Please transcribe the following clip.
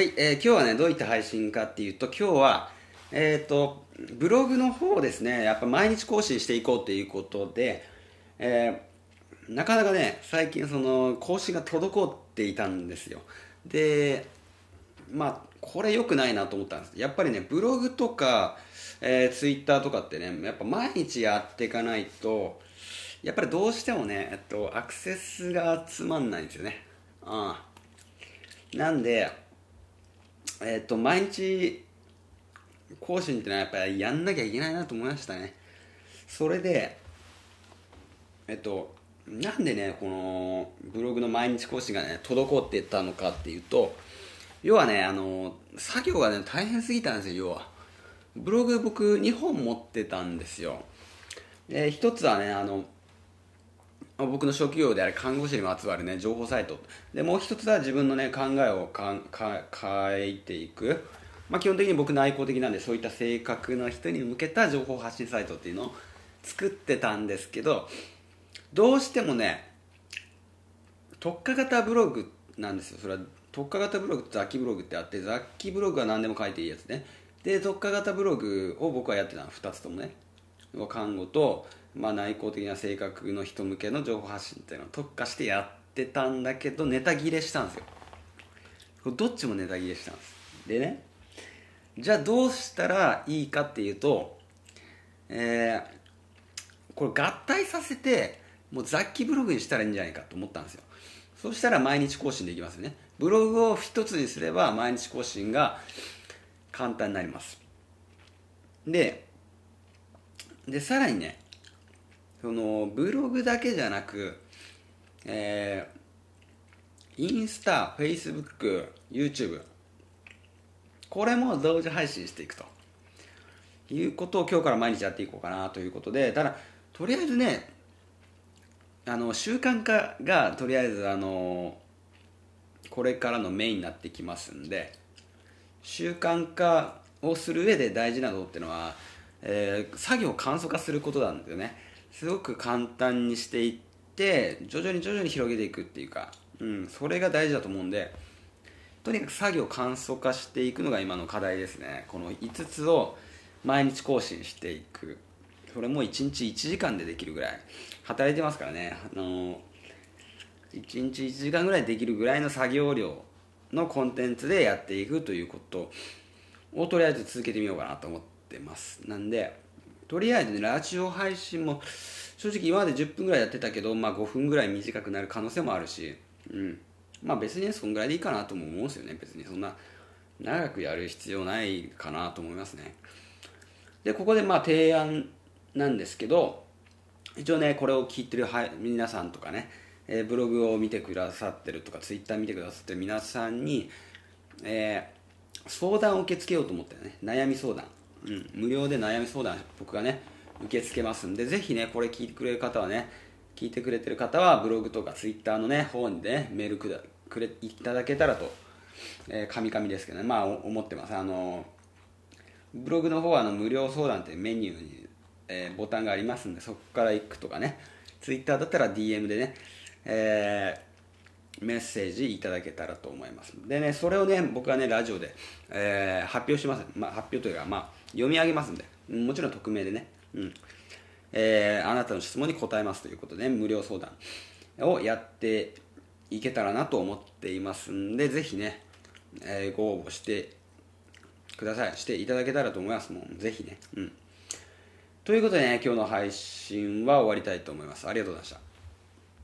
はい、えー今日はね、どういった配信かっていうと、今日は、えっ、と、ブログの方をですね、やっぱ毎日更新していこうということで、えーなかなかね、最近その、更新が滞っていたんですよ。で、まあ、これ良くないなと思ったんです。やっぱりね、ブログとか、えー、ツイッターとかってね、やっぱ毎日やっていかないと、やっぱりどうしてもね、えっと、アクセスが集まんないんですよね。うん。なんで、えっと、毎日更新ってのはやっぱりやんなきゃいけないなと思いましたね。それで、えっと、なんでね、このブログの毎日更新がね、滞っていったのかっていうと、要はね、あの、作業がね、大変すぎたんですよ、要は。ブログ僕2本持ってたんですよ。で、一つはね、あの、僕の職業である看護師にまつわるね情報サイト。でもう一つは自分のね考えをかんか書いていく、まあ、基本的に僕内向的なんでそういった性格の人に向けた情報発信サイトっていうのを作ってたんですけどどうしてもね特化型ブログなんですよ。それは特化型ブログと雑記ブログってあって雑記ブログは何でも書いていいやつね。で特化型ブログを僕はやってたの。2つともね。看護と、まあ、内向的な性格の人向けの情報発信っていうのを特化してやってたんだけどネタ切れしたんですよ。どっちもネタ切れしたんですでねじゃあどうしたらいいかっていうとえーこれ合体させてもう雑記ブログにしたらいいんじゃないかと思ったんですよ。そしたら毎日更新できますよね。ブログを一つにすれば毎日更新が簡単になります。ででさらにねそのブログだけじゃなくえーインスタ、フェイスブック、YouTube これも同時配信していくと。いうことを今日から毎日やっていこうかなということでただとりあえずねあの習慣化がとりあえずあのこれからのメインになってきますんで習慣化をする上で大事なことっていうのは、えー作業を簡素化することなんだよね。すごく簡単にしていって徐々に徐々に広げていくっていうか、うん、それが大事だと思うんでとにかく作業を簡素化していくのが今の課題ですね。この5つを毎日更新していく。それも1日1時間でできるぐらい。働いてますからね。あの1日1時間ぐらいできるぐらいの作業量のコンテンツでやっていくということをとりあえず続けてみようかなと思ってます。なんでとりあえずねラジオ配信も正直今まで10分ぐらいやってたけど、まあ、5分ぐらい短くなる可能性もあるし、うん、まあ別にそんぐらいでいいかなとも思うんですよね。別にそんな長くやる必要ないかなと思いますね。でここでまあ提案なんですけど一応ねこれを聞いてる皆さんとかね、えーブログを見てくださってるとかツイッター見てくださってる皆さんに、えー相談を受け付けようと思ってね。悩み相談、うん、無料で悩み相談僕がね受け付けますんでぜひねこれ聞いてくれる方はね聞いてくれてる方はブログとかツイッターのね方にねメールくだくれいただけたらと、えー、神々ですけどねまあ思ってます。あのブログの方はあの無料相談ってメニューに、えーボタンがありますんでそこから行くとかねツイッターだったら DM でね、えーメッセージいただけたらと思います。でねそれをね僕はねラジオで、えー発表します、まあ、発表というか、まあ、読み上げますんで。もちろん匿名でね、うん。えーあなたの質問に答えますということで、ね、無料相談をやっていけたらなと思っていますんでぜひね、えーご応募してください。していただけたらと思います。もんぜひね。うん。ということでね今日の配信は終わりたいと思います。ありがとうございました。